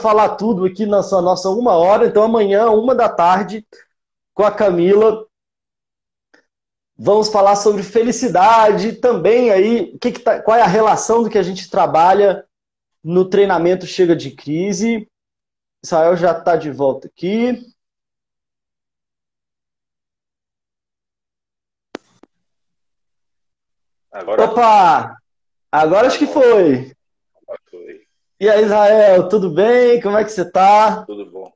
falar tudo aqui na nossa uma hora, então amanhã, uma da tarde, com a Camila, vamos falar sobre felicidade também aí, que que tá, qual é a relação do que a gente trabalha no treinamento Chega de Crise. Israel já está de volta aqui. Agora... Opa! Agora acho que foi. E aí, Israel, tudo bem? Como é que você tá? Tudo bom.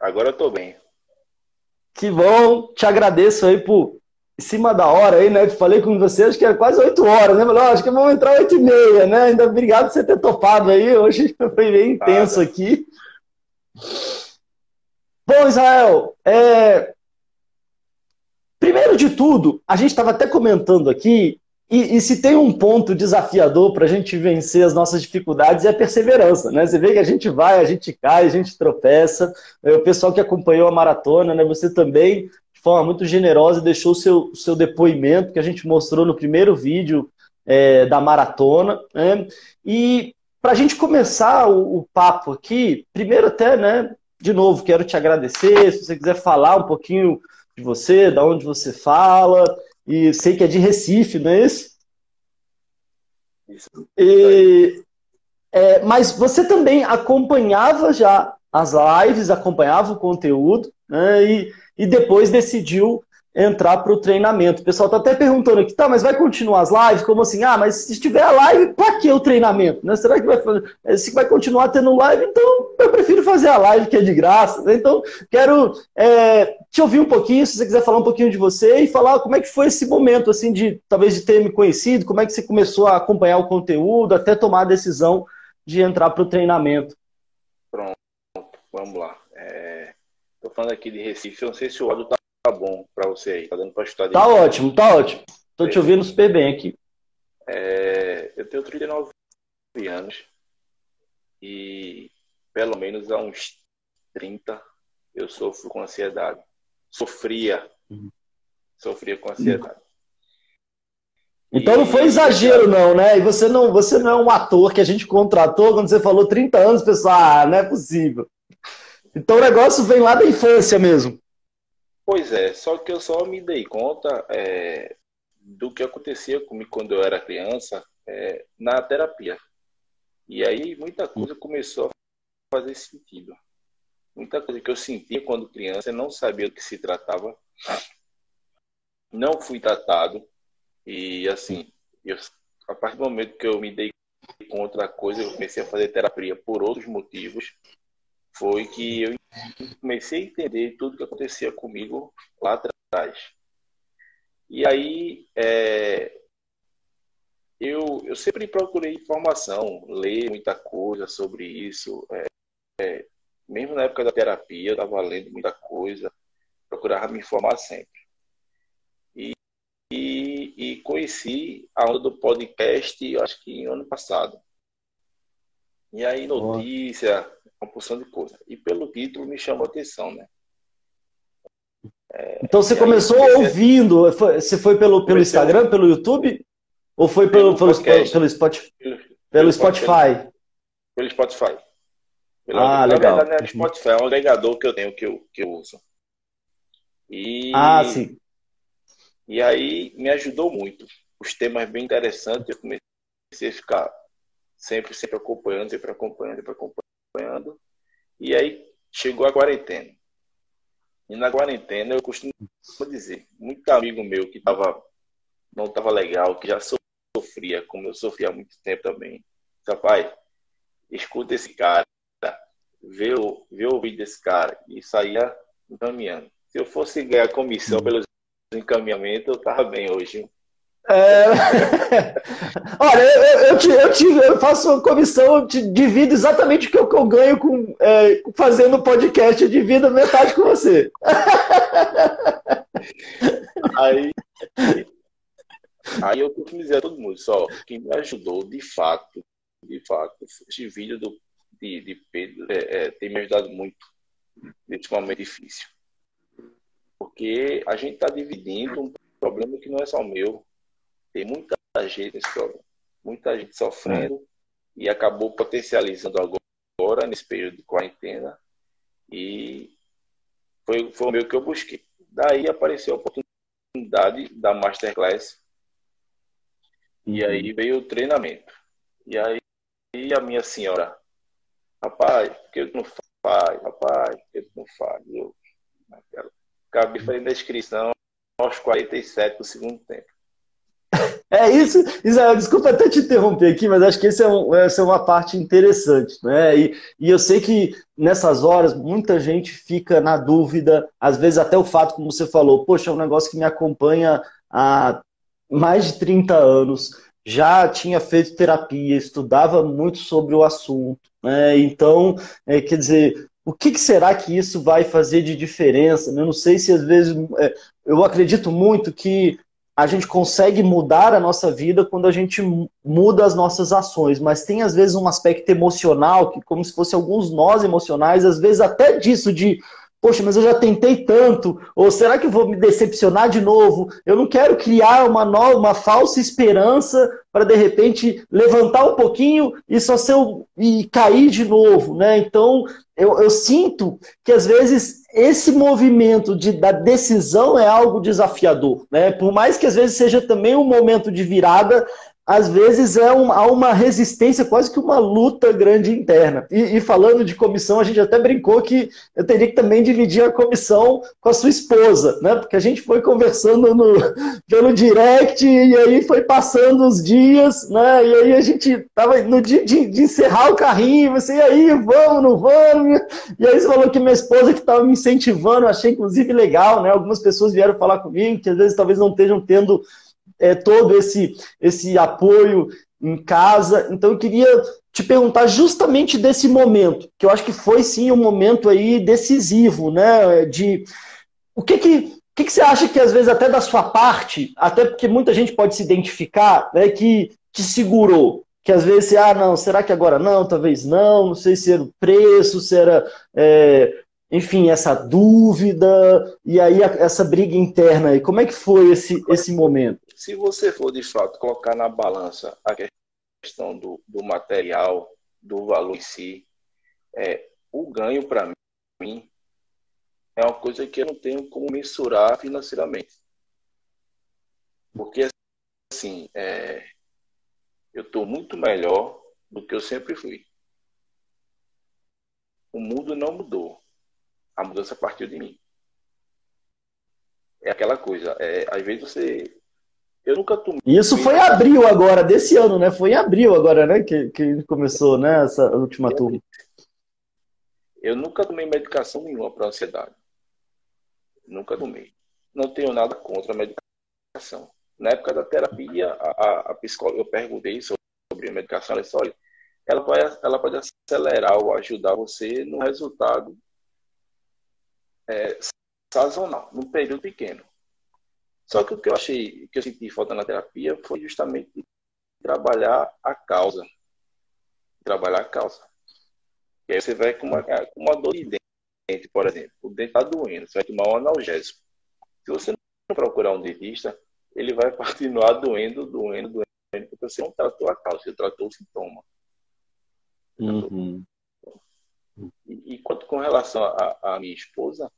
Agora eu tô bem. Que bom. Te agradeço aí por em cima da hora aí, né? Falei com você, acho que era quase 8 horas, né? Falei, acho que vamos entrar 8 e meia, né? Ainda obrigado por você ter topado aí. Hoje foi bem intenso aqui. Bom, Israel, é... primeiro de tudo, a gente estava até comentando aqui e, e, se tem um ponto desafiador para a gente vencer as nossas dificuldades é a perseverança, né? Você vê que a gente vai, a gente cai, a gente tropeça. O pessoal que acompanhou a maratona, né? Você também, de forma muito generosa, deixou o seu, seu depoimento que a gente mostrou no primeiro vídeo é, da maratona. Né? E para a gente começar o, o papo aqui, primeiro até, né? De novo, quero te agradecer. Se você quiser falar um pouquinho de você, da onde você fala, e sei que é de Recife, não é isso? Isso. E, é, mas você também acompanhava já as lives, acompanhava o conteúdo, né, e, e depois decidiu entrar para o treinamento. O pessoal está até perguntando aqui, tá, mas vai continuar as lives? Como assim? Ah, mas se tiver a live, para que o treinamento? Né? Será que vai fazer? Se vai continuar tendo live, então eu prefiro fazer a live que é de graça. Né? Então, quero é, te ouvir um pouquinho, se você quiser falar um pouquinho de você e falar como é que foi esse momento, assim, de talvez de ter me conhecido, como é que você começou a acompanhar o conteúdo, até tomar a decisão de entrar para o treinamento. Pronto, vamos lá. Estou é... falando aqui de Recife, eu não sei se o áudio está tá bom para você aí? Tá dando para estar Tá ótimo, tá ótimo. Tô te ouvindo super bem aqui. É, eu tenho 39 anos e pelo menos há uns 30 eu sofro com ansiedade. Sofria. Uhum. Sofria com ansiedade. Então não foi exagero, não, né? E você não, você não é um ator que a gente contratou quando você falou 30 anos, pessoal, ah, não é possível. Então o negócio vem lá da infância mesmo. Pois é, só que eu só me dei conta é, do que acontecia comigo quando eu era criança é, na terapia. E aí muita coisa começou a fazer sentido. Muita coisa que eu sentia quando criança, não sabia do que se tratava. Não fui tratado. E assim, eu, a partir do momento que eu me dei com outra coisa, eu comecei a fazer terapia por outros motivos foi que eu comecei a entender tudo que acontecia comigo lá atrás. E aí, é, eu, eu sempre procurei informação, ler muita coisa sobre isso. É, é, mesmo na época da terapia, eu estava lendo muita coisa, procurava me informar sempre. E, e, e conheci a onda do podcast, acho que ano passado. E aí, notícia, uma porção de coisa. E pelo título me chamou a atenção, né? É, então você começou ouvindo, você foi pelo, pelo Instagram, pelo YouTube? Ou foi pelo, pelo, pelo, pelo, Spotify? Pelo, pelo Spotify? Pelo Spotify. Pelo, ah, na legal. verdade, é Spotify, é um agregador que eu tenho, que eu, que eu uso. E, ah, sim. E aí me ajudou muito. Os temas bem interessantes, eu comecei a ficar sempre, sempre acompanhando, sempre acompanhando, sempre acompanhando acompanhando. E aí chegou a quarentena. E na quarentena eu costumo dizer, muito amigo meu que tava, não estava legal, que já sofria, como eu sofria há muito tempo também. Rapaz, escuta esse cara, vê o, vê o vídeo desse cara e saía encaminhando. Se eu fosse ganhar comissão pelos encaminhamentos, eu tava bem hoje. É... Olha, eu, eu, te, eu, te, eu faço uma comissão, eu te divido exatamente o que eu, que eu ganho com, é, fazendo podcast, eu divido metade com você. Aí, aí eu costumo dizer a todo mundo, só, quem me ajudou de fato, de fato, esse vídeo do, de, de Pedro é, é, tem me ajudado muito nesse momento difícil. Porque a gente está dividindo um problema que não é só meu, tem muita gente nesse problema, muita gente sofrendo é. e acabou potencializando agora nesse período de quarentena, e foi, foi o meu que eu busquei. Daí apareceu a oportunidade da Masterclass, e uhum. aí veio o treinamento. E aí a minha senhora, rapaz, por que tu não faz? Rapaz, por que tu não faz? Eu acabei fazendo a inscrição aos 47 do segundo tempo. É isso, Israel, desculpa até te interromper aqui, mas acho que esse é um, essa é uma parte interessante, né? E, e eu sei que nessas horas muita gente fica na dúvida, às vezes até o fato, como você falou, poxa, é um negócio que me acompanha há mais de 30 anos, já tinha feito terapia, estudava muito sobre o assunto, né? Então, é, quer dizer, o que, que, será que isso vai fazer de diferença? Eu não sei se às vezes. É, eu acredito muito que a gente consegue mudar a nossa vida quando a gente muda as nossas ações, mas tem às vezes um aspecto emocional, que como se fosse alguns nós emocionais, às vezes até disso de poxa, mas eu já tentei tanto, ou será que eu vou me decepcionar de novo? Eu não quero criar uma nova, uma falsa esperança para de repente levantar um pouquinho e só ser e cair de novo, né? Então eu, eu sinto que às vezes esse movimento de, da decisão é algo desafiador, né? Por mais que às vezes seja também um momento de virada, às vezes é um, há uma resistência, quase que uma luta grande interna. E, e, falando de comissão, a gente até brincou que eu teria que também dividir a comissão com a sua esposa, né? Porque a gente foi conversando no, pelo direct e aí foi passando os dias, né? E aí a gente estava no dia de, de, encerrar o carrinho, você, e aí, vamos, não vamos? E aí você falou que minha esposa que estava me incentivando, achei inclusive legal, né? Algumas pessoas vieram falar comigo que às vezes talvez não estejam tendo é, todo esse, esse apoio em casa. Então eu queria te perguntar justamente desse momento, que eu acho que foi sim um momento aí decisivo, né? De o que que, o que, que você acha que às vezes até da sua parte, até porque muita gente pode se identificar, né? Que te segurou, que às vezes você, ah, não, será que agora não? Talvez não, não sei se era o preço, se era, é, enfim, essa dúvida, e aí essa briga interna. E como é que foi esse, esse momento? Se você for de fato colocar na balança a questão do, do material, do valor em si, é, o ganho para mim é uma coisa que eu não tenho como mensurar financeiramente. Porque, assim, é, eu estou muito melhor do que eu sempre fui. O mundo não mudou. A mudança partiu de mim. É aquela coisa. É, às vezes você eu nunca tomei. Isso foi em abril agora, desse ano, né? Foi em abril agora, né? Que, que começou, né? Essa última turma. Eu nunca tomei medicação nenhuma para ansiedade. Nunca tomei. Não tenho nada contra a medicação. Na época da terapia, a, a, a psicóloga, eu perguntei sobre a medicação. Ela disse: olha, ela, vai, ela pode acelerar ou ajudar você no resultado é, sazonal, num período pequeno. Só que o que eu achei, que eu senti falta na terapia foi justamente trabalhar a causa. Trabalhar a causa. E aí você vai com uma, com uma dor de dente, por exemplo. O dente está doendo, você vai tomar um analgésico. Se você não procurar um dentista, ele vai continuar doendo, doendo, doendo, porque você não tratou a causa, você tratou o sintoma. Uhum. E, e quanto com relação à minha esposa,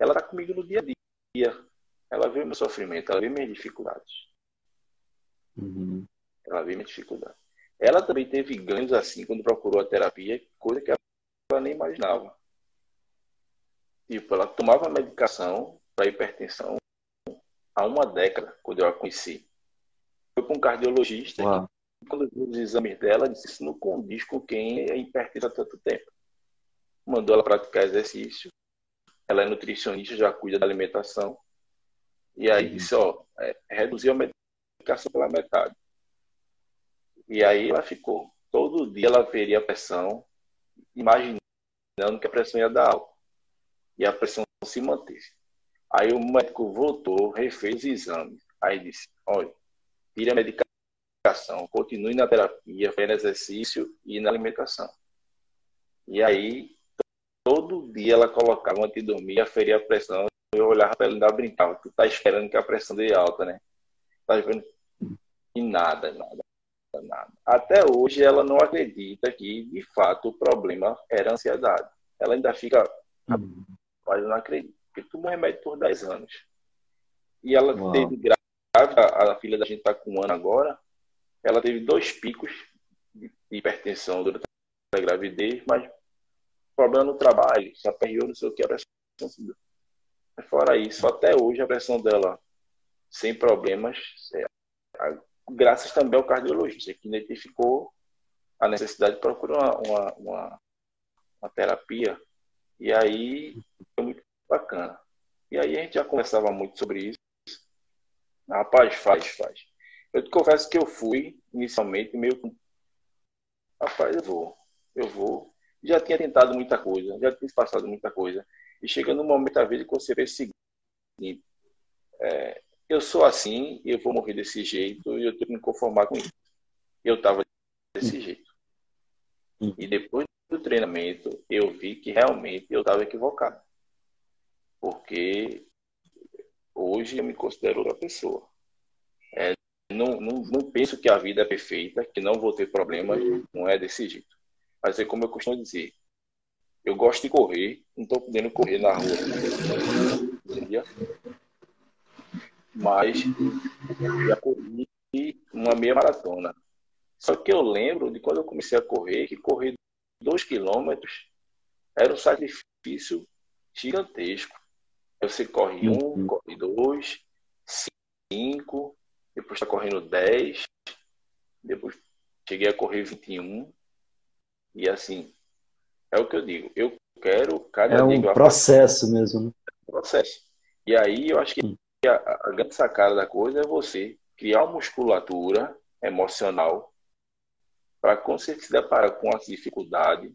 ela está comigo no dia a dia. Ela viu meu sofrimento, ela viu minhas dificuldades. Uhum. Ela viu minhas dificuldades. Ela também teve ganhos assim quando procurou a terapia, coisa que ela nem imaginava. Tipo, ela tomava medicação para hipertensão há uma década, quando eu a conheci. Foi com um cardiologista Uau. quando viu os exames dela, disse isso não condiz com quem é hipertenso há tanto tempo. Mandou ela praticar exercício. Ela é nutricionista, já cuida da alimentação. E aí disse, ó, é, reduziu a medicação pela metade. E aí ela ficou. Todo dia ela veria a pressão, imaginando que a pressão ia dar alta. E a pressão se manteve. Aí o médico voltou, refez o exame. Aí disse, olha, tire a medicação, continue na terapia, fazendo exercício e na alimentação. E aí, todo dia ela colocava antes de dormir, aferia a pressão eu olhava para ele e ainda brincava. Tu tá esperando que a pressão dê alta, né? Tá esperando. E nada, nada, nada. até hoje ela não acredita que, de fato, o problema era ansiedade. Ela ainda fica, uhum. mas eu não acredito. Porque tomou remédio por 10 anos. E ela Uau. teve grávida, a filha da gente está com um ano agora, ela teve dois picos de hipertensão durante a gravidez, mas problema no trabalho, se aperreou, não sei o que, a pressão Fora isso, até hoje a pressão dela sem problemas, é, graças também ao cardiologista, que identificou a necessidade de procurar uma, uma, uma, uma terapia. E aí foi muito bacana. E aí a gente já conversava muito sobre isso. Rapaz, faz, faz. Eu te confesso que eu fui, inicialmente, meio com. Rapaz, eu vou, eu vou. Já tinha tentado muita coisa, já tinha passado muita coisa. E chega no momento da vida que você vê o seguinte: é, eu sou assim, eu vou morrer desse jeito e eu tenho que me conformar com isso. Eu estava desse jeito. E depois do treinamento, eu vi que realmente eu estava equivocado. Porque hoje eu me considero outra pessoa. É, não, não, não penso que a vida é perfeita, que não vou ter problemas, não é desse jeito. Mas é como eu costumo dizer, eu gosto de correr, não estou podendo correr na rua mas já corri uma meia maratona. Só que eu lembro de quando eu comecei a correr, que correr dois quilômetros era um sacrifício gigantesco. Você corre um, uhum. corre dois, cinco, depois está correndo dez, depois cheguei a correr 21. E assim, é o que eu digo. Eu quero cada É um processo mesmo. Né? Processo. E aí eu acho que hum a, a grande sacada da coisa é você criar uma musculatura emocional para quando você se deparar com as dificuldades,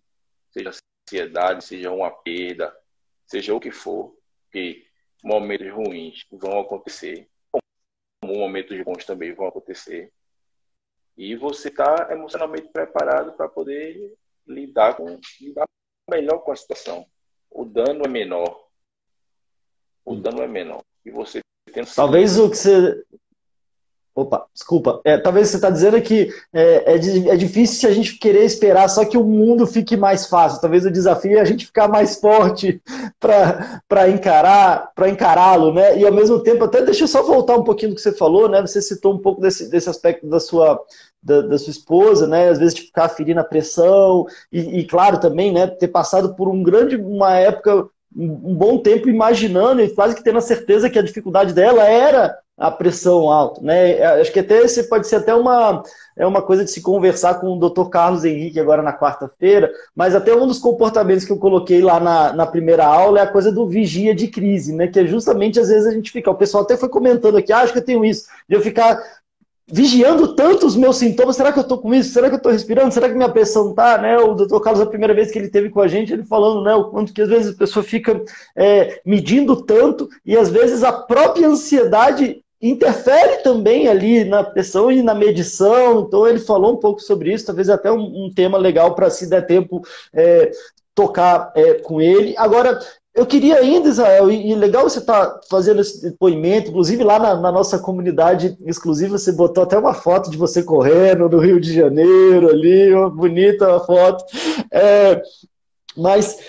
seja ansiedade, seja uma perda, seja o que for, que momentos ruins vão acontecer, como momentos bons também vão acontecer. E você está emocionalmente preparado para poder lidar com lidar melhor com a situação. O dano é menor. O dano é menor. E você Talvez o que você. Opa, desculpa. É, talvez você está dizendo que é, é, é, difícil se a gente querer esperar só que o mundo fique mais fácil. Talvez o desafio é a gente ficar mais forte para encarar, para encará-lo, né? E ao mesmo tempo, até deixa eu só voltar um pouquinho do que você falou, né? Você citou um pouco desse, desse aspecto da sua, da, da, sua esposa, né? Às vezes de ficar ferindo a pressão e, e, claro também, né? Ter passado por um grande, uma época um bom tempo imaginando e quase que tendo a certeza que a dificuldade dela era a pressão alta, né? É, acho que até esse pode ser até uma é uma coisa de se conversar com o Dr. Carlos Henrique agora na quarta-feira, mas até um dos comportamentos que eu coloquei lá na, na primeira aula é a coisa do vigia de crise, né? Que é justamente às vezes a gente fica, o pessoal até foi comentando aqui, ah, acho que eu tenho isso, de eu ficar vigiando tanto os meus sintomas. Será que eu estou com isso? Será que eu estou respirando? Será que minha pressão está? Né? O doutor Carlos, a primeira vez que ele teve com a gente, ele falando né, o quanto que às vezes a pessoa fica é, medindo tanto e às vezes a própria ansiedade interfere também ali na pressão e na medição. Então ele falou um pouco sobre isso, talvez até um, um tema legal para se der tempo é, tocar é, com ele. Agora, eu queria ainda, Israel, e, legal você estar tá fazendo esse depoimento, inclusive lá na, na, nossa comunidade exclusiva, você botou até uma foto de você correndo no Rio de Janeiro ali, uma bonita foto. É, mas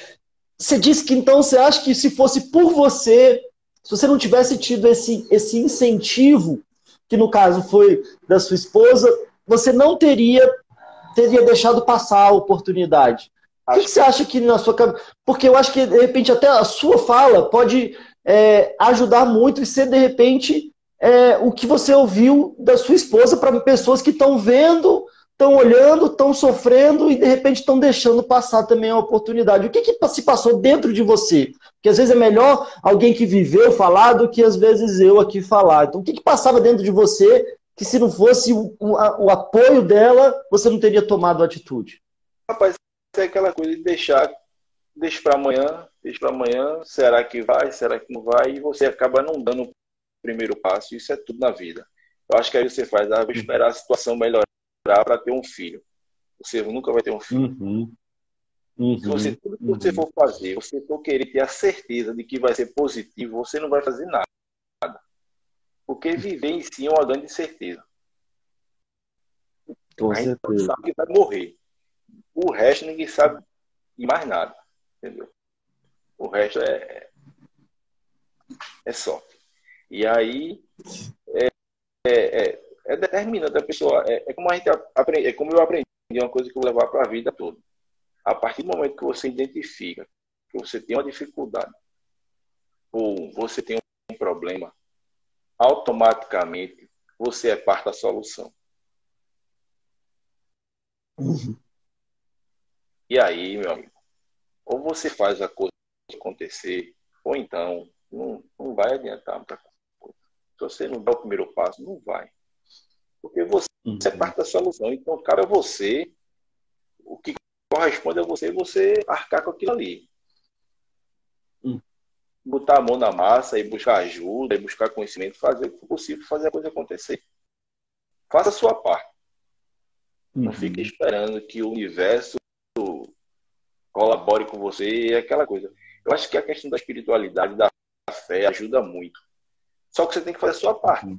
você disse que então você acha que se fosse por você, se você não tivesse tido esse, esse incentivo, que no caso foi da sua esposa, você não teria, teria deixado passar a oportunidade. O que, que, você acha que na sua cabeça. Porque eu acho que, de repente, até a sua fala pode é, ajudar muito e ser, de repente, é, o que você ouviu da sua esposa para pessoas que estão vendo, estão olhando, estão sofrendo e, de repente, estão deixando passar também a oportunidade. O que, que se passou dentro de você? Porque às vezes é melhor alguém que viveu falar do que às vezes eu aqui falar. Então, o que, que passava dentro de você que, se não fosse o, o, o apoio dela, você não teria tomado atitude? Rapaz, é aquela coisa de deixar, deixa para amanhã, deixa para amanhã, será que vai, será que não vai, e você acaba não dando o primeiro passo, isso é tudo na vida. Eu acho que aí você faz, ah, vou esperar a situação melhorar para ter um filho. Você nunca vai ter um filho. Uhum. Uhum. Se você, tudo que você uhum. for fazer, você for querer ter a certeza de que vai ser positivo, você não vai fazer nada. Porque viver em si é uma grande certeza. Com a gente sabe que vai morrer. O resto ninguém sabe de mais nada. Entendeu? O resto é, é sorte. E aí é, é, é, é determinante a pessoa. É, é, como a gente aprende, é como eu aprendi, é uma coisa que eu vou levar para a vida toda. A partir do momento que você identifica que você tem uma dificuldade ou você tem um problema, automaticamente você é parte da solução. Uhum. E aí, meu amigo, ou você faz a coisa acontecer, ou então não, não vai adiantar muita coisa. Se você não dá o primeiro passo, não vai. Porque você uhum. é parte da solução. Então, cabe a você, o que corresponde a você, você arcar com aquilo ali. Uhum. Botar a mão na massa e buscar ajuda, e buscar conhecimento, fazer o que for possível, fazer a coisa acontecer. Faça a sua parte. Uhum. Não fique esperando que o universo colabore com você, é aquela coisa. Eu acho que a questão da espiritualidade, da fé, ajuda muito. Só que você tem que fazer a sua parte.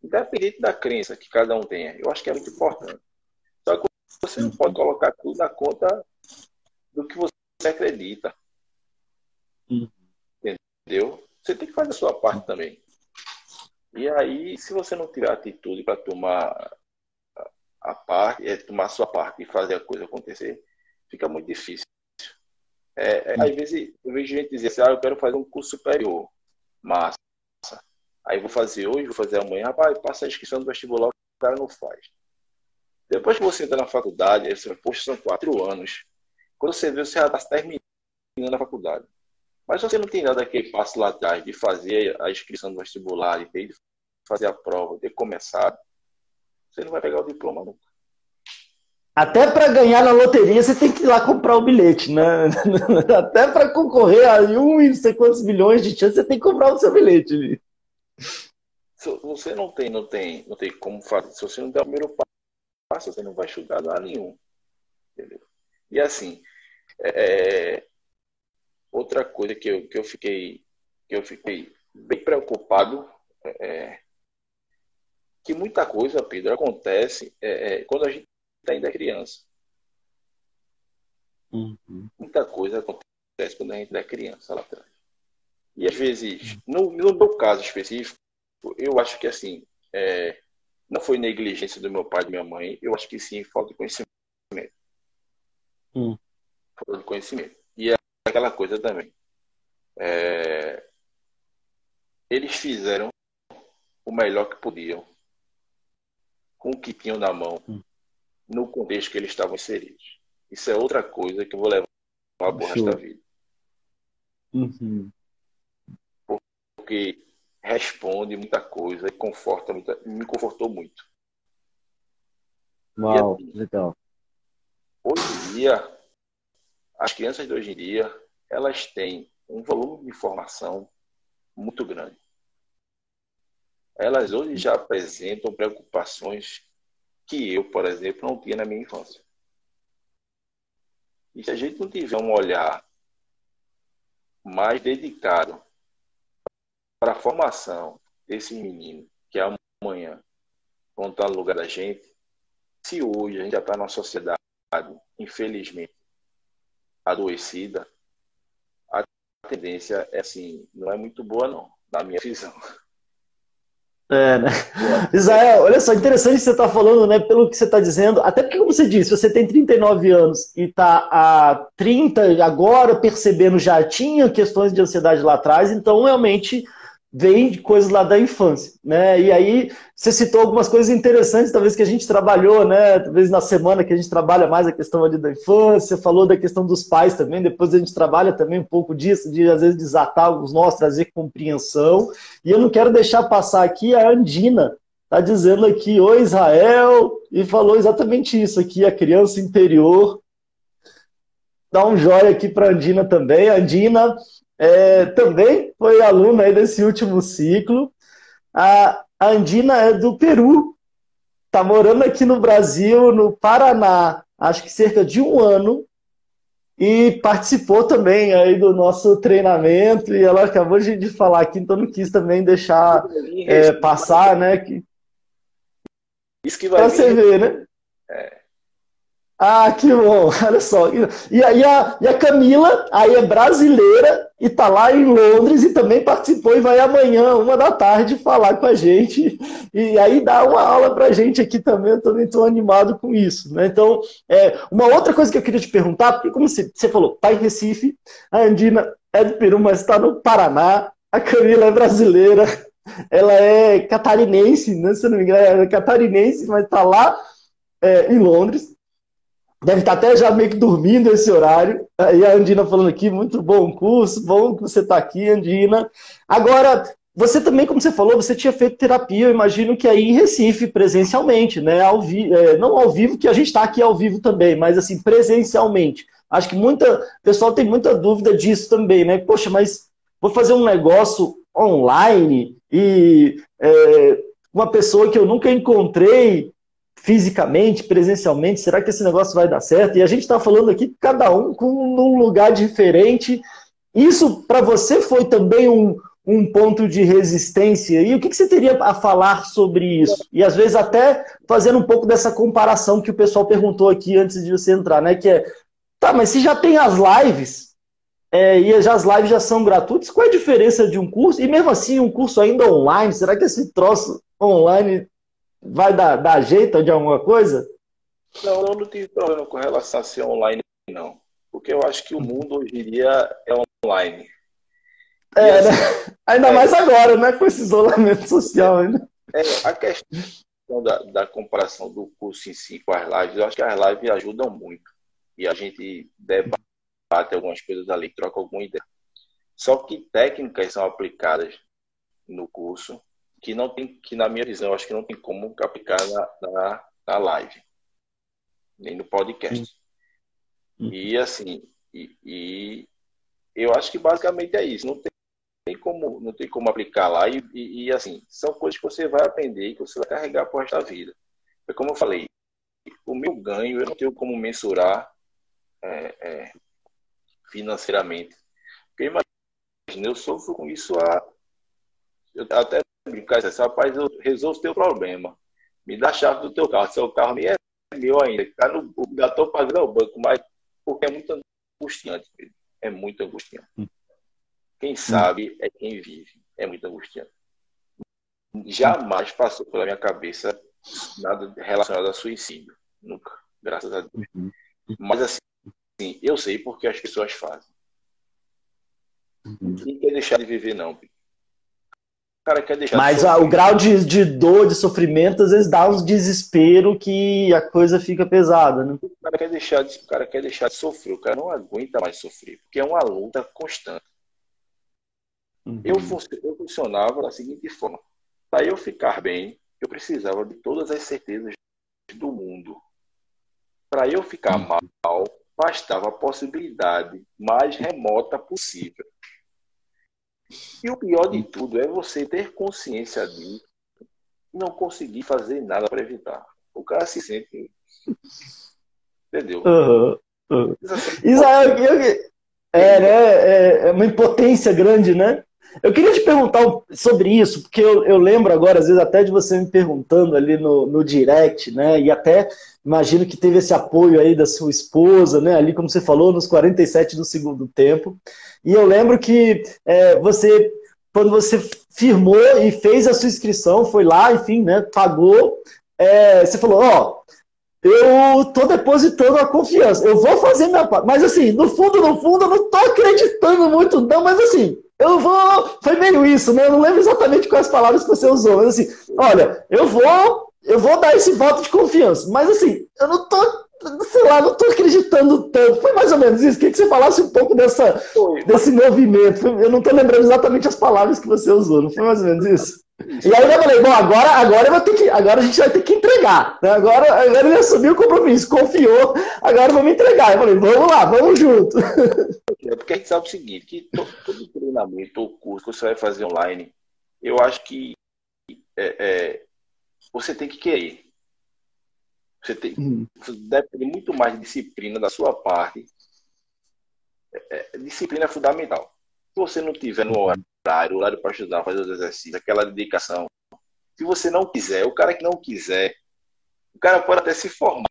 Independente da crença que cada um tenha. Eu acho que é muito importante. Só que você não pode colocar tudo na conta do que você acredita. Entendeu? Você tem que fazer a sua parte também. E aí, se você não tiver atitude para tomar a parte, é, tomar a sua parte e fazer a coisa acontecer, fica muito difícil. É, é, às vezes eu vejo gente dizer assim, ah, eu quero fazer um curso superior. Massa. Aí vou fazer hoje, vou fazer amanhã, rapaz, passa a inscrição do vestibular, o cara não faz. Depois que você entra na faculdade, aí você poxa, são quatro anos. Quando você vê, você já está terminando a faculdade. Mas você não tem nada aquele passo lá atrás de fazer a inscrição do vestibular, de fazer a prova, de começar, você não vai pegar o diploma nunca. Até para ganhar na loteria você tem que ir lá comprar o bilhete, né? Até para concorrer a um e não sei quantos milhões de chance, você tem que comprar o seu bilhete. Você não tem, não tem, não tem como fazer. Se você não der o primeiro passo, você não vai chegar a nenhum. Entendeu? E assim, é, é, outra coisa que eu, que eu fiquei que eu fiquei bem preocupado é, que muita coisa, Pedro, acontece é, é quando a gente ainda é criança. Uhum. Muita coisa acontece quando a gente é criança lá atrás. E às vezes, no, no meu caso específico, eu acho que assim, é, não foi negligência do meu pai e da minha mãe, eu acho que sim, falta de conhecimento. Hum. Falta de conhecimento. E é aquela coisa também. É, eles fizeram o melhor que podiam com o que tinham na mão hum. No contexto que eles estavam inseridos. Isso é outra coisa que eu vou levar para o resto da vida. Uhum porque responde muita coisa e conforta muita, me confortou muito. Uau, assim, legal. Hoje em dia, as crianças de hoje em dia, elas têm um volume de informação muito grande. Elas hoje já apresentam preocupações que eu, por exemplo, não tinha na minha infância. E se a gente não tiver um olhar mais dedicado para a formação desse menino, que é amanhã vão estar no lugar da gente, se hoje a gente já está numa sociedade, infelizmente, adoecida, a tendência é assim, não é muito boa não, na minha visão. É, né? Israel, olha só, interessante você estar tá falando, né, pelo que você está dizendo, até porque, como você disse, você tem 39 anos e está há 30 agora percebendo, já tinha questões de ansiedade lá atrás, então realmente vem de coisas lá da infância, né? E aí você citou algumas coisas interessantes, talvez que a gente trabalhou, né? Talvez na semana que a gente trabalha mais a questão ali da infância, falou da questão dos pais também, depois a gente trabalha também um pouco disso, de às vezes desatar os nós, trazer compreensão. E eu não quero deixar passar aqui a Andina, tá dizendo aqui, oi Israel, e falou exatamente isso aqui, a criança interior. Dá um joia aqui para Andina também. Andina, é, também foi aluna aí desse último ciclo. A Andina é do Peru, está morando aqui no Brasil, no Paraná, acho que cerca de um ano, e participou também aí do nosso treinamento, e ela acabou de, falar aqui, então não quis também deixar é, passar, né? Que... Isso que vai vir, você ver, né? É. Ah, que bom, olha só. E, a, e, a, e a Camila, aí é brasileira e está lá em Londres e também participou e vai amanhã, uma da tarde, falar com a gente. E aí dá uma aula para a gente aqui também, eu também estou animado com isso. Né? Então, é, uma outra coisa que eu queria te perguntar, porque como você, você falou, está em Recife, a Andina é do Peru, mas está no Paraná, a Camila é brasileira, ela é catarinense, né? se não me engano, ela é catarinense, mas está lá é, em Londres. Deve estar até já meio que dormindo esse horário. E a Andina falando aqui, muito bom curso, bom que você está aqui, Andina. Agora, você também, como você falou, você tinha feito terapia, eu imagino que aí em Recife, presencialmente, né? Ao vi... É, não ao vivo, que a gente está aqui ao vivo também, mas assim, presencialmente. Acho que muita pessoal tem muita dúvida disso também, né? Poxa, mas vou fazer um negócio online e é, uma pessoa que eu nunca encontrei fisicamente, presencialmente, será que esse negócio vai dar certo? E a gente está falando aqui, cada um com num lugar diferente. Isso para você foi também um, um ponto de resistência? E o que, que, você teria a falar sobre isso? E às vezes até fazendo um pouco dessa comparação que o pessoal perguntou aqui antes de você entrar, né? Que é, tá, mas se já tem as lives, é, e já as lives já são gratuitas, qual é a diferença de um curso? E mesmo assim, um curso ainda online, será que esse troço online vai dar, dar jeito de alguma coisa? Não, eu não tive problema com relação a ser online, não. Porque eu acho que o mundo hoje em dia é online. É, assim, né? Ainda é, mais agora, né? Com esse isolamento social ainda. É, a questão da, da comparação do curso em si com as lives, eu acho que as lives ajudam muito. E a gente debate algumas coisas ali, troca alguma ideia. Só que técnicas são aplicadas no curso que não tem, que na minha visão, acho que não tem como aplicar na, na, na live, nem no podcast. Uhum. E assim, e, e, eu acho que basicamente é isso. Não tem, tem como, não tem como aplicar lá e, e, e, assim, são coisas que você vai aprender e que você vai carregar por resto da vida. É como eu falei, o meu ganho eu não tenho como mensurar é, é, financeiramente. Porque imagina, eu sofro com isso há. Eu até brincar e dizer, rapaz, eu resolvo o teu problema. Me dá a chave do teu carro. Seu carro nem é meu ainda. Tá no, já estou pagando ao banco, mas porque é muito angustiante. É muito angustiante. Hum. Quem sabe é quem vive. É muito angustiante. Jamais passou pela minha cabeça nada relacionado a suicídio. Nunca. Graças a Deus. Uhum. Mas assim, eu sei porque as pessoas fazem. Ninguém quer deixar de viver, não cara quer deixar. Mas o grau de, de dor, de sofrimento, às vezes dá uns desespero que a coisa fica pesada, né? O cara quer deixar de, o cara quer deixar de sofrer, o cara não aguenta mais sofrer, porque é uma luta constante. Uhum. Eu, eu funcionava da seguinte forma: para eu ficar bem, eu precisava de todas as certezas do mundo. Para eu ficar uhum. mal, bastava a possibilidade mais remota possível. E o pior de tudo é você ter consciência disso e não conseguir fazer nada para evitar. O cara se sente. Entendeu? Uhum, uhum. Israel, é, né, é, é uma impotência grande, né? Eu queria te perguntar sobre isso, porque eu, eu, lembro agora, às vezes, até de você me perguntando ali no, no direct, né? E até imagino que teve esse apoio aí da sua esposa, né? Ali, como você falou, nos 47 do segundo tempo. E eu lembro que é, você, quando você firmou e fez a sua inscrição, foi lá, enfim, né? Pagou, é, você falou, ó. eu tô depositando a confiança. Eu vou fazer minha parte. Mas assim, no fundo, no fundo, eu não tô acreditando muito, não, mas assim, eu vou. Foi meio isso, né? Eu não lembro exatamente quais palavras que você usou, mas assim, olha, eu vou, eu vou dar esse voto de confiança. Mas assim, eu não tô, sei lá, não tô acreditando tanto. Foi mais ou menos isso. Queria que você falasse um pouco dessa, desse movimento. Eu não tô lembrando exatamente as palavras que você usou, não foi mais ou menos isso? E aí eu falei, bom, agora, agora, eu vou ter que, agora a gente vai ter que entregar. Né? Agora, agora ele assumiu o compromisso, confiou, agora vamos entregar. Eu falei, vamos lá, vamos junto. É porque a gente sabe o seguinte, que todo, todo treinamento ou curso que você vai fazer online, eu acho que é, é, você tem que querer. Você, tem, deve ter muito mais disciplina da sua parte. É, é disciplina é fundamental. Se você não tiver no horário, horário, para estudar, fazer os exercícios, aquela dedicação. Se você não quiser, o cara que não quiser, o cara pode até se formar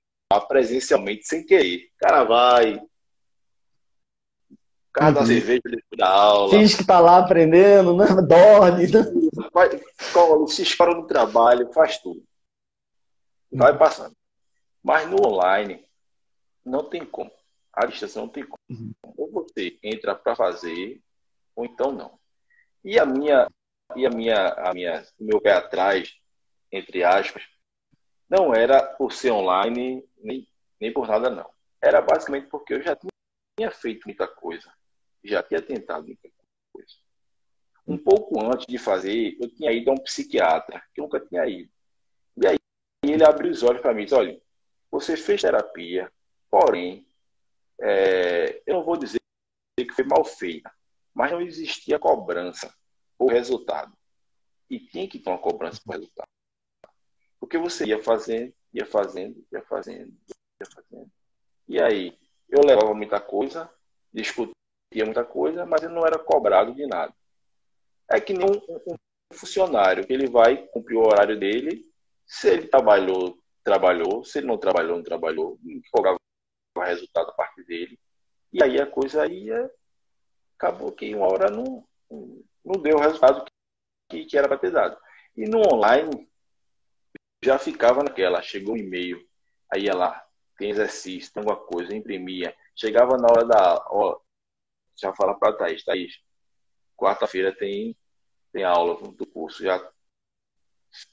presencialmente sem querer. O cara vai, cara uhum. dá cerveja da aula. Finge que tá lá aprendendo, né? dorme. Né? Vai, cola, se espera no trabalho, faz tudo. Vai uhum. passando. Mas no online, não tem como. A distância não tem como. Uhum. Ou você entra para fazer, ou então não. E a minha, e a minha, a minha, o meu pé atrás, entre aspas, não era por ser online, nem, nem por nada, não. Era basicamente porque eu já tinha feito muita coisa. Já tinha tentado muita coisa. Um pouco antes de fazer, eu tinha ido a um psiquiatra, que nunca tinha ido. E aí ele abriu os olhos para mim e disse, olha, você fez terapia, porém, é, eu não vou dizer que foi mal feita, mas não existia cobrança por resultado. E tinha que ter uma cobrança por resultado. Porque você ia fazendo, ia fazendo, ia fazendo, ia fazendo. E aí, eu levava muita coisa, discutia muita coisa, mas eu não era cobrado de nada. É que nem um, um funcionário, que ele vai cumprir o horário dele, se ele trabalhou, trabalhou, se ele não trabalhou, não trabalhou, cobrava resultado a partir dele. E aí a coisa ia. Acabou que uma hora não, não deu o resultado que, que era para ter dado. E no online, já ficava naquela, chegou um e-mail, aí ia lá, tem exercício, tem alguma coisa, imprimia. Chegava na hora da ó, já fala para Thaís, Thaís, quarta-feira tem, tem aula do curso, já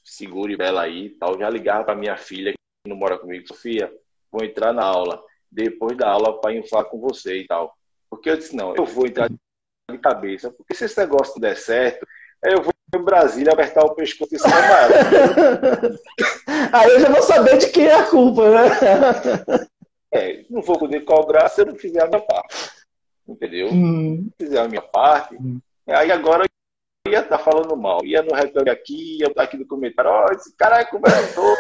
segure ela aí tal. Já ligava para minha filha, que não mora comigo, Sofia, vou entrar na aula, depois da aula para ir falar com você e tal. Porque eu disse, não, eu vou entrar de cabeça, porque se esse negócio não der certo, eu vou em Brasília apertar o pescoço e chamar. Aí eu já vou saber de quem é a culpa, né? É, não vou poder cobrar se eu não fizer a minha parte. Entendeu? Hum. Se fizer a minha parte, hum. aí agora eu ia estar tá falando mal. Ia no reclame aqui, ia estar aqui no comentário, ó, oh, esse cara é cobertor.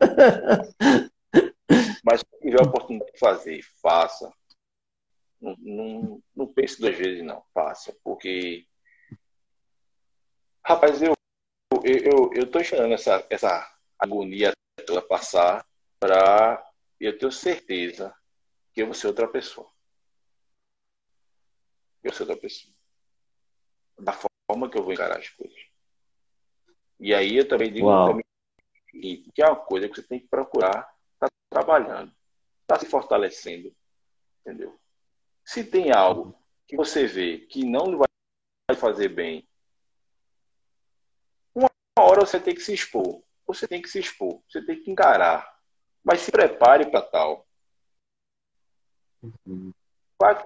Mas se tiver a oportunidade de fazer, faça. Não, não, não pense duas vezes, não. Faça. Porque Rapaz, eu, eu, eu tô esperando essa, essa agonia toda passar para eu ter certeza que eu vou ser outra pessoa. Eu ser outra pessoa. Da forma que eu vou encarar as coisas. E aí eu também digo também, que é uma coisa que você tem que procurar estar tá trabalhando, estar tá se fortalecendo. Entendeu? Se tem algo que você vê que não vai fazer bem hora você tem que se expor. Você tem que se expor, você tem que encarar. Mas se prepare para tal. Uhum.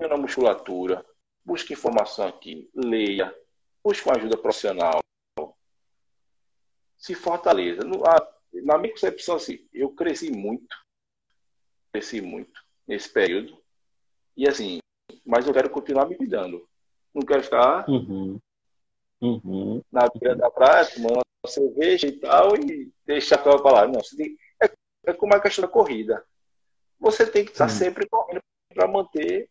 Na musculatura, busque informação aqui, leia, busque uma ajuda profissional. Se fortaleça. Na minha concepção, assim, eu cresci muito. Cresci muito nesse período. E assim, mas eu quero continuar me cuidando. Não quero ficar uhum. Uhum. na beira da praia, tomando cerveja e tal, e deixar a lá. Não, tem, é, é como a questão da corrida. Você tem que estar Sim. sempre correndo para manter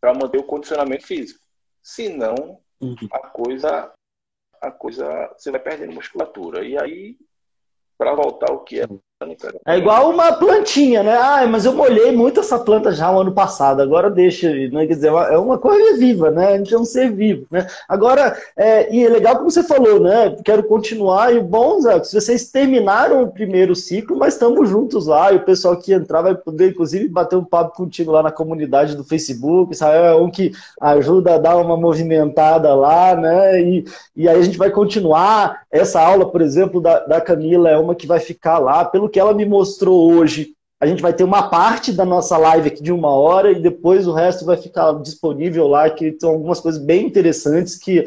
para manter o condicionamento físico. Senão, uhum. a coisa a coisa você vai perdendo musculatura. E aí, para voltar o que é é igual uma plantinha, né? Ah, mas eu molhei muito essa planta já no ano passado, agora deixa, né? Quer dizer, é uma coisa viva, né? A gente é um ser vivo, né? Agora, é, e é legal como você falou, né? Quero continuar, e o bom, Zé, se vocês terminaram o primeiro ciclo, mas estamos juntos lá, e o pessoal que entrar vai poder, inclusive, bater um papo contigo lá na comunidade do Facebook, sabe? É um que ajuda a dar uma movimentada lá, né? E, e aí a gente vai continuar. Essa aula, por exemplo, da, da Camila é uma que vai ficar lá, pelo pelo que ela me mostrou hoje, a gente vai ter uma parte da nossa live aqui de uma hora e depois o resto vai ficar disponível lá, que são algumas coisas bem interessantes que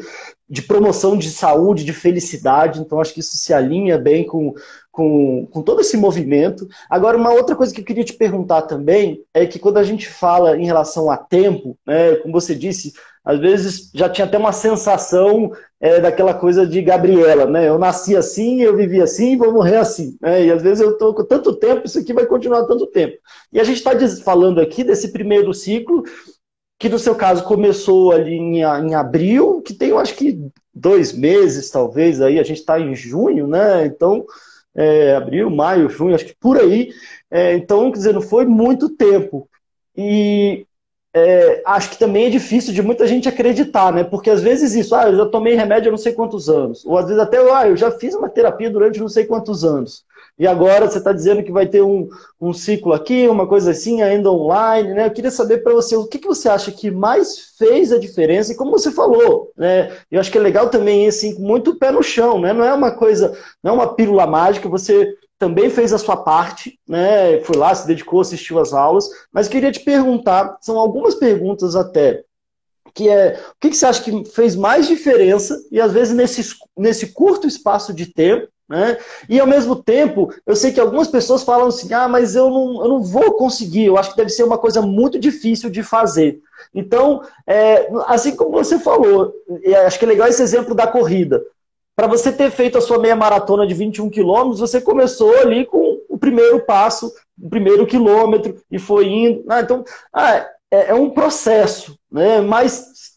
de promoção de saúde, de felicidade. Então, acho que isso se alinha bem com, com, com todo esse movimento. Agora, uma outra coisa que eu queria te perguntar também é que quando a gente fala em relação a tempo, né, como você disse, às vezes já tinha até uma sensação é, daquela coisa de Gabriela, né? Eu nasci assim, eu vivi assim, vou morrer assim. Né? E às vezes eu estou com tanto tempo, isso aqui vai continuar tanto tempo. E a gente está falando aqui desse primeiro ciclo, que no seu caso começou ali em, em abril, que tem, eu acho que dois meses, talvez, aí a gente está em junho, né? Então, é, abril, maio, junho, acho que por aí. É, então, quer dizer, não foi muito tempo. E é, acho que também é difícil de muita gente acreditar, né? Porque às vezes isso, ah, eu já tomei remédio há não sei quantos anos. Ou às vezes até, ah, eu já fiz uma terapia durante não sei quantos anos. E agora você está dizendo que vai ter um, um ciclo aqui, uma coisa assim, ainda online, né? Eu queria saber para você, o que, que você acha que mais fez a diferença? E como você falou, né? Eu acho que é legal também, assim, muito pé no chão, né? Não é uma coisa, não é uma pílula mágica, você também fez a sua parte, né? Foi lá, se dedicou, assistiu às aulas, mas queria te perguntar, são algumas perguntas até, que é o que, que você acha que fez mais diferença, e às vezes nesse, nesse curto espaço de tempo, né? E ao mesmo tempo, eu sei que algumas pessoas falam assim: ah, mas eu não, eu não vou conseguir, eu acho que deve ser uma coisa muito difícil de fazer. Então, é, assim como você falou, acho que é legal esse exemplo da corrida. Para você ter feito a sua meia maratona de 21 quilômetros, você começou ali com o primeiro passo, o primeiro quilômetro, e foi indo. Ah, então, ah, é, é um processo, né? mas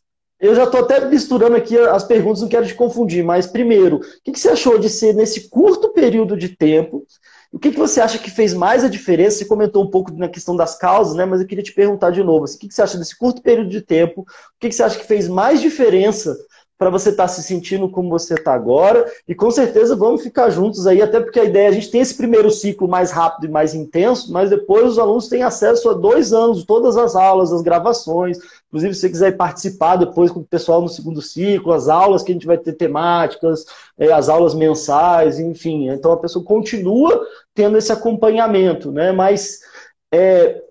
eu já estou até misturando aqui as perguntas, não quero te confundir, mas primeiro, o que, você achou de ser nesse curto período de tempo? O que, você acha que fez mais a diferença? Você comentou um pouco na questão das causas, né? Mas eu queria te perguntar de novo. Assim, o que, você acha desse curto período de tempo? O que você acha que fez mais diferença para você estar tá se sentindo como você está agora. E com certeza vamos ficar juntos aí, até porque a ideia, a gente tem esse primeiro ciclo mais rápido e mais intenso, mas depois os alunos têm acesso a dois anos, todas as aulas, as gravações. Inclusive, se você quiser participar depois com o pessoal no segundo ciclo, as aulas que a gente vai ter temáticas, é, as aulas mensais, enfim. Então a pessoa continua tendo esse acompanhamento, né? Mas é,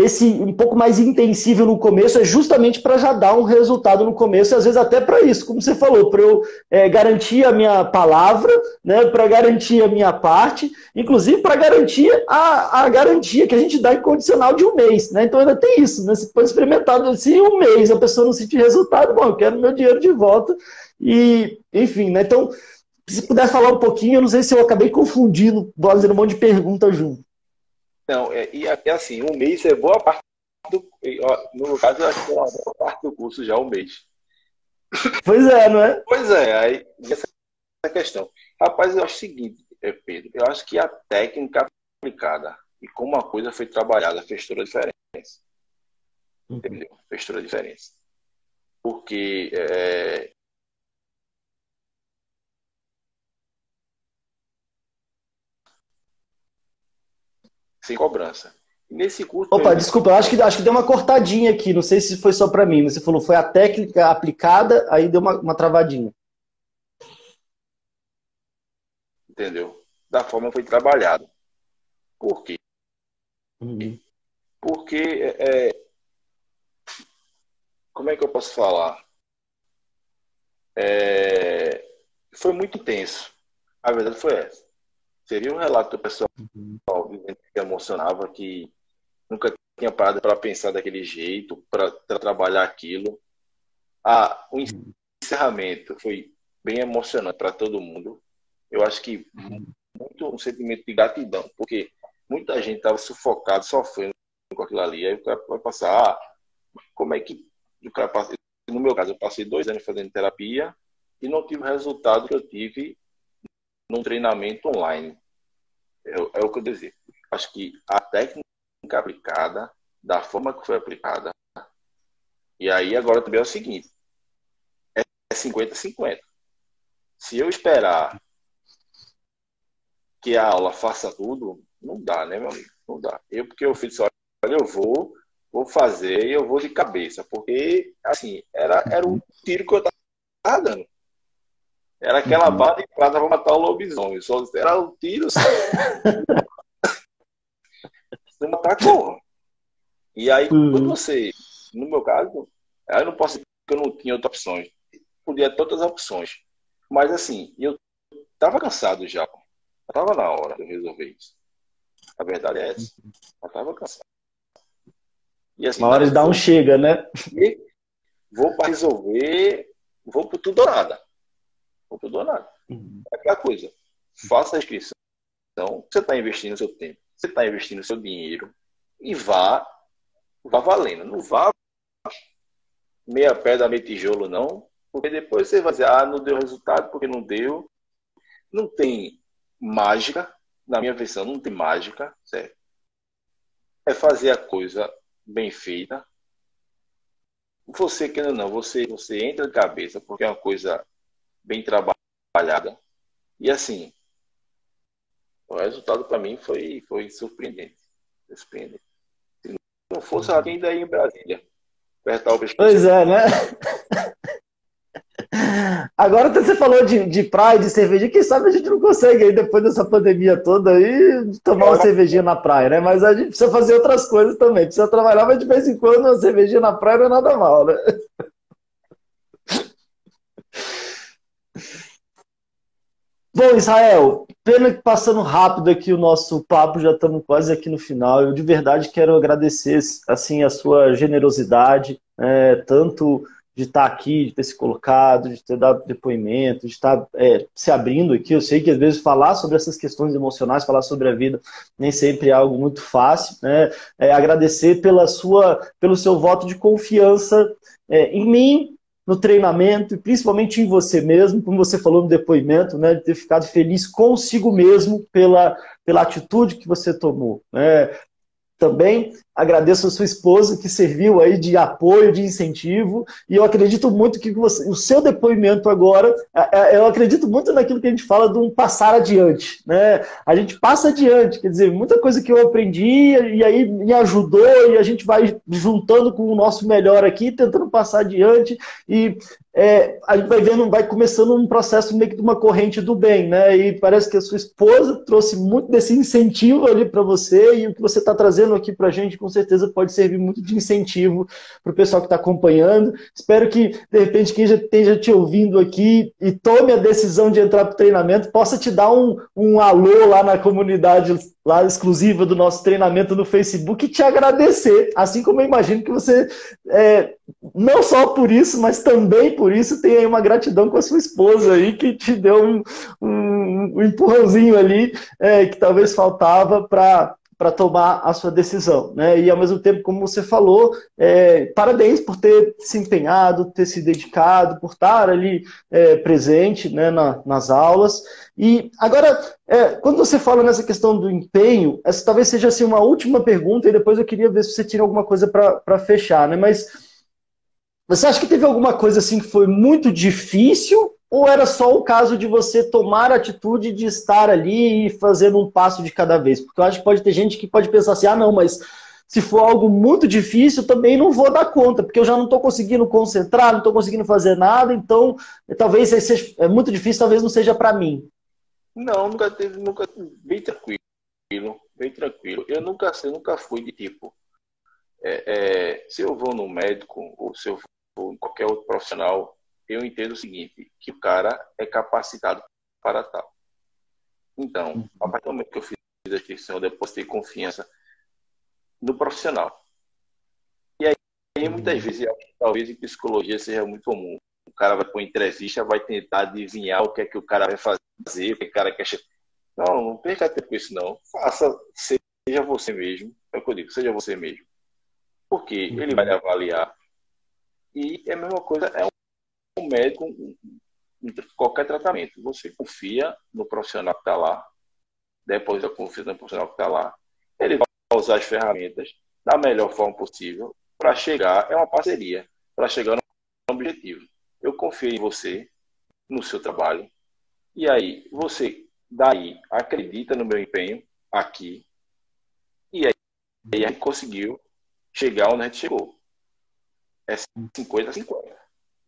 esse um pouco mais intensivo no começo é justamente para já dar um resultado no começo, e às vezes até para isso, como você falou, para eu é, garantir a minha palavra, né, para garantir a minha parte, inclusive para garantir a, a garantia que a gente dá incondicional de um mês. Né? Então ainda tem isso, né? Você pode experimentar se um mês a pessoa não sentir resultado, bom, eu quero meu dinheiro de volta. E, enfim, né? Então, se puder falar um pouquinho, eu não sei se eu acabei confundindo, fazendo um monte de perguntas junto. Não, é, e é assim, um mês é boa parte do. No caso, eu acho que é uma boa parte do curso já um mês. Pois é, não é? Pois é, aí essa é a questão. Rapaz, eu acho o seguinte, é, Pedro, eu acho que a técnica aplicada e como a coisa foi trabalhada fez toda a diferença. Uhum. Entendeu? Fez toda a diferença. Porque é, sem cobrança. Nesse curso. Opa, desculpa, eu acho que, acho que deu uma cortadinha aqui. Não sei se foi só para mim. Você falou foi a técnica aplicada, aí deu uma, uma travadinha. Entendeu? Da forma foi trabalhado. Por quê? Uhum. Porque. É, é, como é que eu posso falar? É, foi muito intenso. A verdade foi essa. Seria um relato do pessoal uhum. Emocionava, que nunca tinha parado para pensar daquele jeito, para trabalhar aquilo. Ah, o encerramento foi bem emocionante para todo mundo. Eu acho que muito um sentimento de gratidão, porque muita gente estava sufocado, sofrendo com aquilo ali. Aí o cara vai passar, ah, como é que o cara passa... No meu caso, eu passei dois anos fazendo terapia e não tive o resultado que eu tive num treinamento online. É, é o que eu desejo. Acho que a técnica aplicada, da forma que foi aplicada, e aí agora também é o seguinte: é 50-50. Se eu esperar que a aula faça tudo, não dá, né, meu amigo? Não dá. Eu, porque eu fiz, olha, eu vou, vou fazer e eu vou de cabeça, porque, assim, era, era um tiro que eu estava dando. Era aquela uhum. bala de prata para matar o lobisomem. Só era o tiro. Matar como? E aí, uhum. quando você, no meu caso, eu não posso dizer que eu não tinha outras opções. Podia ter outras opções. Mas assim, eu estava cansado já. Estava na hora de resolver isso. A verdade é essa. Eu estava cansado. E, assim, Uma hora de dar um chega, né? Vou para resolver, vou para tudo ou nada ou tudo ou nada. Uhum. É aquela coisa. Faça a inscrição. Então, você está investindo seu tempo, você está investindo seu dinheiro e vá, vá valendo. Não vá meia pedra, meia tijolo, não. Porque depois você vai dizer, ah, não deu resultado porque não deu. Não tem mágica, na minha visão, não tem mágica, certo? É fazer a coisa bem feita. Você, querendo ou não, você, você entra de cabeça, porque é uma coisa bem trabalhada. E assim, o resultado para mim foi, foi surpreendente. surpreendente. Se não fosse alguém daí em Brasília, apertar o Pois é, né? Agora você falou de, de praia, de cerveja, quem sabe a gente não consegue aí, depois dessa pandemia toda aí, tomar uma cervejinha na praia, né? Mas a gente precisa fazer outras coisas também. Precisa trabalhar, mas de vez em quando uma cervejinha na praia não é nada mal, né? Bom, Israel, pena que passando rápido aqui o nosso papo, já estamos quase aqui no final. Eu de verdade quero agradecer assim a sua generosidade, é, tanto de estar aqui, de ter se colocado, de ter dado depoimento, de estar é, se abrindo aqui. Eu sei que às vezes falar sobre essas questões emocionais, falar sobre a vida, nem sempre é algo muito fácil. Né? É, agradecer pela sua, pelo seu voto de confiança é, em mim, no treinamento e principalmente em você mesmo, como você falou no depoimento, né, de ter ficado feliz consigo mesmo pela, pela atitude que você tomou. Né? Também agradeço a sua esposa que serviu aí de apoio, de incentivo, e eu acredito muito que você, o seu depoimento agora, é, é, eu acredito muito naquilo que a gente fala de um passar adiante, né? A gente passa adiante, quer dizer, muita coisa que eu aprendi e aí me ajudou e a gente vai juntando com o nosso melhor aqui, tentando passar adiante e é, a gente vai vendo, vai começando um processo meio que de uma corrente do bem, né? E parece que a sua esposa trouxe muito desse incentivo ali para você e o que você está trazendo aqui para a gente com certeza pode servir muito de incentivo para o pessoal que está acompanhando. Espero que, de repente, quem já esteja te ouvindo aqui e tome a decisão de entrar para o treinamento, possa te dar um, um alô lá na comunidade lá exclusiva do nosso treinamento no Facebook e te agradecer. Assim como eu imagino que você, é, não só por isso, mas também por isso, tem aí uma gratidão com a sua esposa aí, que te deu um, um, um empurrãozinho ali, é, que talvez faltava para para tomar a sua decisão. Né? E ao mesmo tempo, como você falou, é, parabéns por ter se empenhado, ter se dedicado, por estar ali é, presente né, na, nas aulas. E agora, é, quando você fala nessa questão do empenho, essa talvez seja assim, uma última pergunta, e depois eu queria ver se você tinha alguma coisa para fechar. Né? Mas você acha que teve alguma coisa assim que foi muito difícil ou era só o caso de você tomar a atitude de estar ali e fazendo um passo de cada vez? Porque eu acho que pode ter gente que pode pensar assim, ah, não, mas se for algo muito difícil, também não vou dar conta, porque eu já não estou conseguindo concentrar, não estou conseguindo fazer nada, então talvez seja é muito difícil, talvez não seja para mim. Não, nunca teve, nunca bem tranquilo, bem tranquilo. Eu nunca, eu nunca fui de tipo, é, é, se eu vou no médico ou se eu vou em qualquer outro profissional eu entendo o seguinte, que o cara é capacitado para tal. Então, a partir do momento que eu fiz a inscrição, eu depositei confiança no profissional. E aí, muitas vezes, talvez em psicologia seja muito comum. O cara vai para uma entrevista, vai tentar adivinhar o que é que o cara vai fazer, o que o cara quer. Não, não perca tempo com isso, não. Faça, seja você mesmo. É o que eu digo, seja você mesmo. Porque ele vai avaliar. E é a mesma coisa, é um médico, qualquer tratamento, você confia no profissional que está lá, depois da confiança no profissional que está lá, ele vai usar as ferramentas da melhor forma possível para chegar, é uma parceria, para chegar no objetivo. Eu confio em você, no seu trabalho, e aí você, daí, acredita no meu empenho aqui, e aí, aí a gente conseguiu chegar onde a gente chegou. É 50 a 50.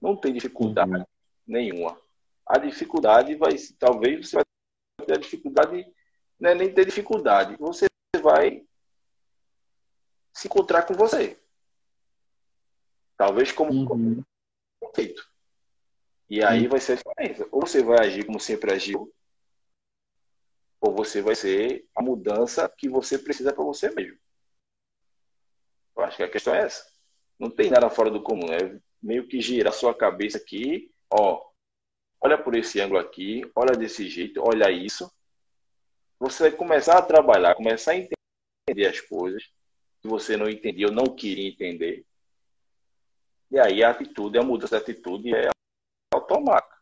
Não tem dificuldade uhum. nenhuma. A dificuldade vai, talvez você vai ter a dificuldade, não é nem ter dificuldade, você vai se encontrar com você. Talvez como uhum. feito. E aí uhum. vai ser a diferença. Ou você vai agir como sempre agiu, ou você vai ser a mudança que você precisa para você mesmo. Eu acho que a questão é essa. Não tem nada fora do comum. É meio que girar sua cabeça aqui, ó, olha por esse ângulo aqui, olha desse jeito, olha isso. Você vai começar a trabalhar, começar a entender as coisas que você não entendia ou não queria entender. E aí a atitude, a mudança de atitude é automática.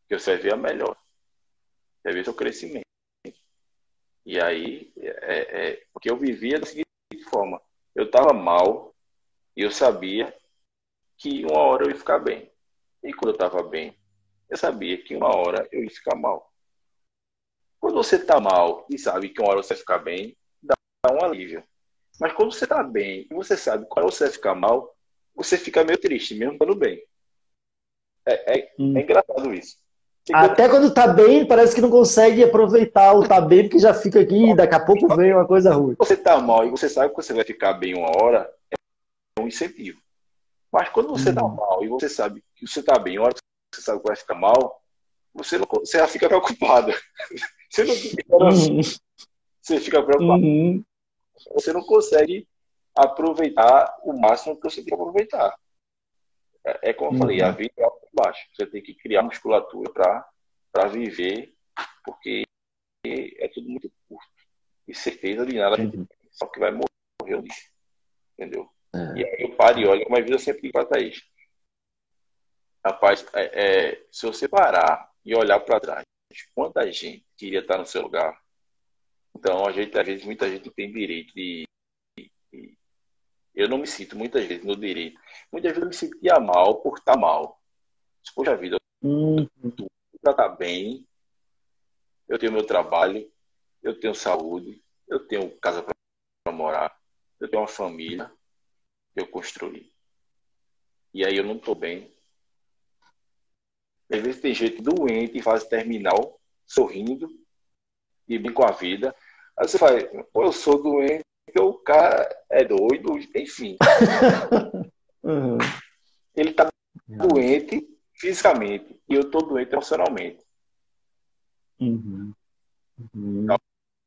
Porque você vê a melhor. Você vê seu crescimento. E aí, é, é, porque eu vivia da seguinte forma: eu estava mal e eu sabia que uma hora eu ia ficar bem. E quando eu estava bem, eu sabia que uma hora eu ia ficar mal. Quando você está mal e sabe que uma hora você vai ficar bem, dá um alívio. Mas quando você está bem e você sabe hora você vai ficar mal, você fica meio triste, mesmo estando bem. É, é, hum. é engraçado isso. Fica... Até quando tá bem, parece que não consegue aproveitar o tá bem, porque já fica aqui e daqui a pouco vem uma coisa ruim. Você tá mal e você sabe que você vai ficar bem uma hora, é um incentivo. Mas quando você tá hum. mal e você sabe que você tá bem, uma hora que você sabe que vai ficar mal, você, não, você já fica preocupado. Você não fica, uhum. você fica preocupado. Uhum. Você não consegue aproveitar o máximo que você tem que aproveitar. É, é como eu uhum. falei, a vida é alto baixo. Você tem que criar musculatura para viver, porque é tudo muito curto. E certeza de nada a gente uhum. só que vai morrer um dia. Entendeu? É. E aí eu paro e olho a vida sempre digo para Thaís. Rapaz, é, é, se você parar e olhar para trás, quanta gente queria estar no seu lugar. Então, a gente, às vezes, muita gente tem direito de, de eu não me sinto muitas vezes no direito. Muitas vezes eu me sentia mal por estar mal. Poxa vida, uhum. tudo está bem, eu tenho meu trabalho, eu tenho saúde, eu tenho casa para morar, eu tenho uma família eu construí. E aí eu não estou bem. Às vezes tem gente doente em fase terminal, sorrindo e bem com a vida. Aí você fala, pô, eu sou doente, o cara é doido, enfim. uhum. Ele tá doente fisicamente e eu tô doente emocionalmente. Uhum. Uhum.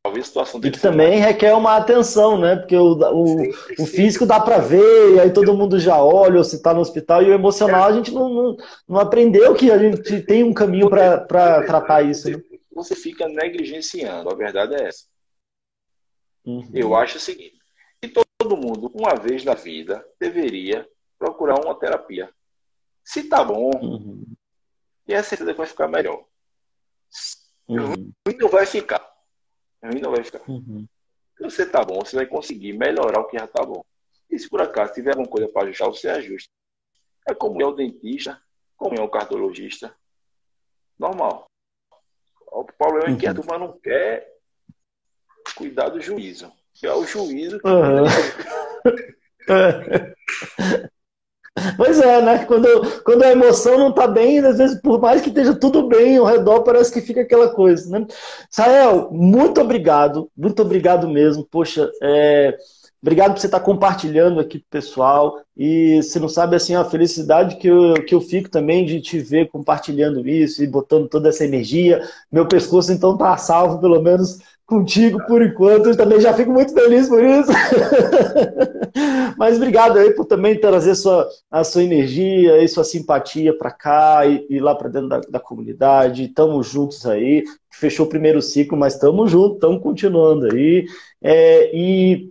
Talvez a situação dele. E que também requer uma atenção, né? Porque o, o, sim, sim. o físico dá para ver, e aí todo mundo já olha, ou se tá no hospital, e o emocional a gente não, não, não aprendeu que a gente tem um caminho para tratar isso. Né? Você fica negligenciando, a verdade é essa. Uhum. Eu acho o seguinte: que todo mundo, uma vez na vida, deveria procurar uma terapia. Se tá bom, uhum. e a certeza que vai ficar melhor. Uhum. Não vai ficar. Não vai ficar. Uhum. Se você tá bom, você vai conseguir melhorar o que já tá bom. E se por acaso tiver alguma coisa para ajustar, você ajusta. É como é o dentista, como é o cardiologista. Normal. O problema é que a uhum. turma não quer cuidar do juízo. Que é o juízo. Uhum. Pois é, né? Quando, quando a emoção não tá bem, às vezes, por mais que esteja tudo bem ao redor, parece que fica aquela coisa, né? Sael, muito obrigado, muito obrigado mesmo. Poxa, é, obrigado por você estar compartilhando aqui com o pessoal. E você não sabe, assim, a felicidade que eu, que eu fico também de te ver compartilhando isso e botando toda essa energia. Meu pescoço, então, tá salvo, pelo menos contigo por enquanto. Eu também já fico muito feliz por isso. Mas obrigado aí por também trazer sua, a sua energia e sua simpatia para cá e, e, lá para dentro da, da comunidade. Estamos juntos aí. Fechou o primeiro ciclo, mas estamos juntos, estamos continuando aí. É, e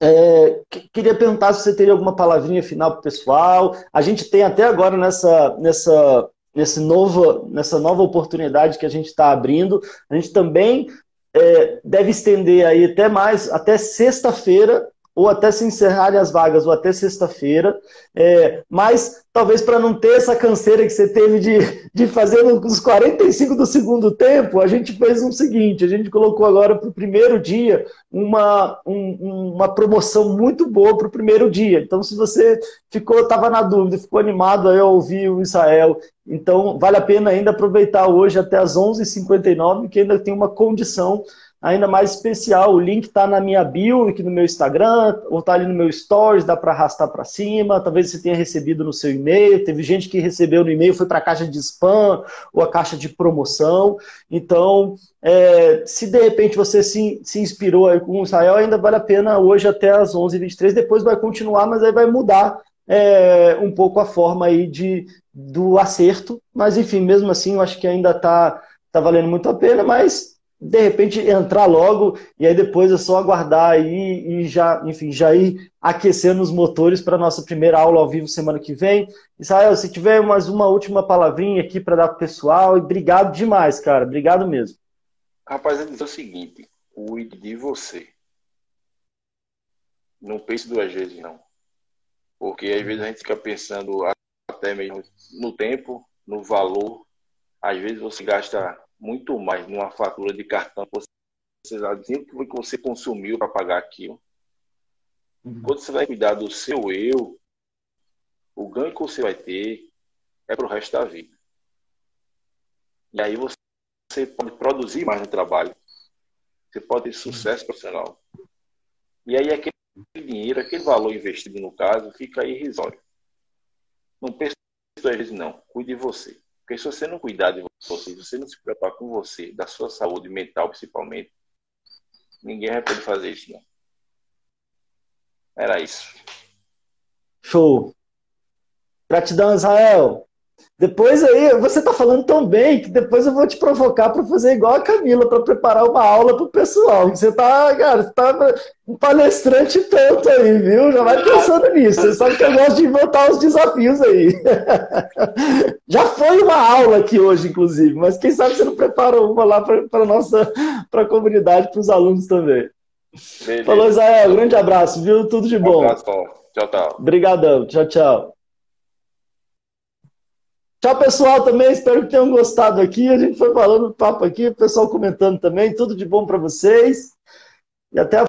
é, queria perguntar se você teria alguma palavrinha final para o pessoal. A gente tem até agora nessa, nessa, nesse novo, nessa nova oportunidade que a gente está abrindo, a gente também é, deve estender aí até mais, até sexta-feira, ou até se encerrarem as vagas, ou até sexta-feira. É, mas talvez para não ter essa canseira que você teve de, de fazer nos 45 do segundo tempo, a gente fez o seguinte: a gente colocou agora para o primeiro dia uma, um, uma promoção muito boa para o primeiro dia. Então, se você ficou, estava na dúvida, ficou animado aí a ouvir o Israel, então vale a pena ainda aproveitar hoje até as 11h59, que ainda tem uma condição ainda mais especial. O link está na minha bio, aqui no meu Instagram, ou está ali no meu Stories, dá para arrastar para cima. Talvez você tenha recebido no seu e-mail. Teve gente que recebeu no e-mail, foi para a caixa de spam ou a caixa de promoção. Então, é, se de repente você se, se inspirou aí com o Israel, ainda vale a pena hoje até as 11h23. Depois vai continuar, mas aí vai mudar é, um pouco a forma aí de, do acerto. Mas, enfim, mesmo assim, eu acho que ainda está tá valendo muito a pena, mas de repente entrar logo e aí depois é só aguardar aí e já, enfim, já ir aquecendo os motores para nossa primeira aula ao vivo semana que vem. Israel, se tiver mais uma última palavrinha aqui para dar para o pessoal, e obrigado demais, cara, obrigado mesmo. Rapaz, dizer o seguinte, cuide de você. Não pense duas vezes, não. Porque às vezes a gente fica pensando até mesmo no tempo, no valor. Às vezes você gasta muito mais numa fatura de cartão que você que você consumiu para pagar aquilo. Uhum. Quando você vai cuidar do seu eu, o ganho que você vai ter é para o resto da vida. E aí você pode produzir mais no trabalho. Você pode ter sucesso profissional. E aí aquele dinheiro, aquele valor investido no caso, fica irrisório. Não pense duas vezes não. Cuide de você. Porque se você não cuidar de você, se você não se preocupar com você, da sua saúde mental principalmente, ninguém vai poder fazer isso, não. Era isso. Show. Gratidão, Israel. Depois aí, você está falando tão bem que depois eu vou te provocar para fazer igual a Camila, para preparar uma aula para o pessoal. Você está, cara, você tá um palestrante tanto aí, viu? Já vai pensando nisso. Você sabe que eu gosto de inventar os desafios aí. Já foi uma aula aqui hoje, inclusive, mas quem sabe você não prepara uma lá para a nossa pra comunidade, para os alunos também. Beleza. Falou, Israel. Grande abraço, viu? Tudo de bom. Um abraço, Tchau, tchau. Obrigadão. Tchau, tchau. Tchau, pessoal, também. Espero que tenham gostado aqui. A gente foi falando papo aqui, o pessoal comentando também. Tudo de bom para vocês. E até a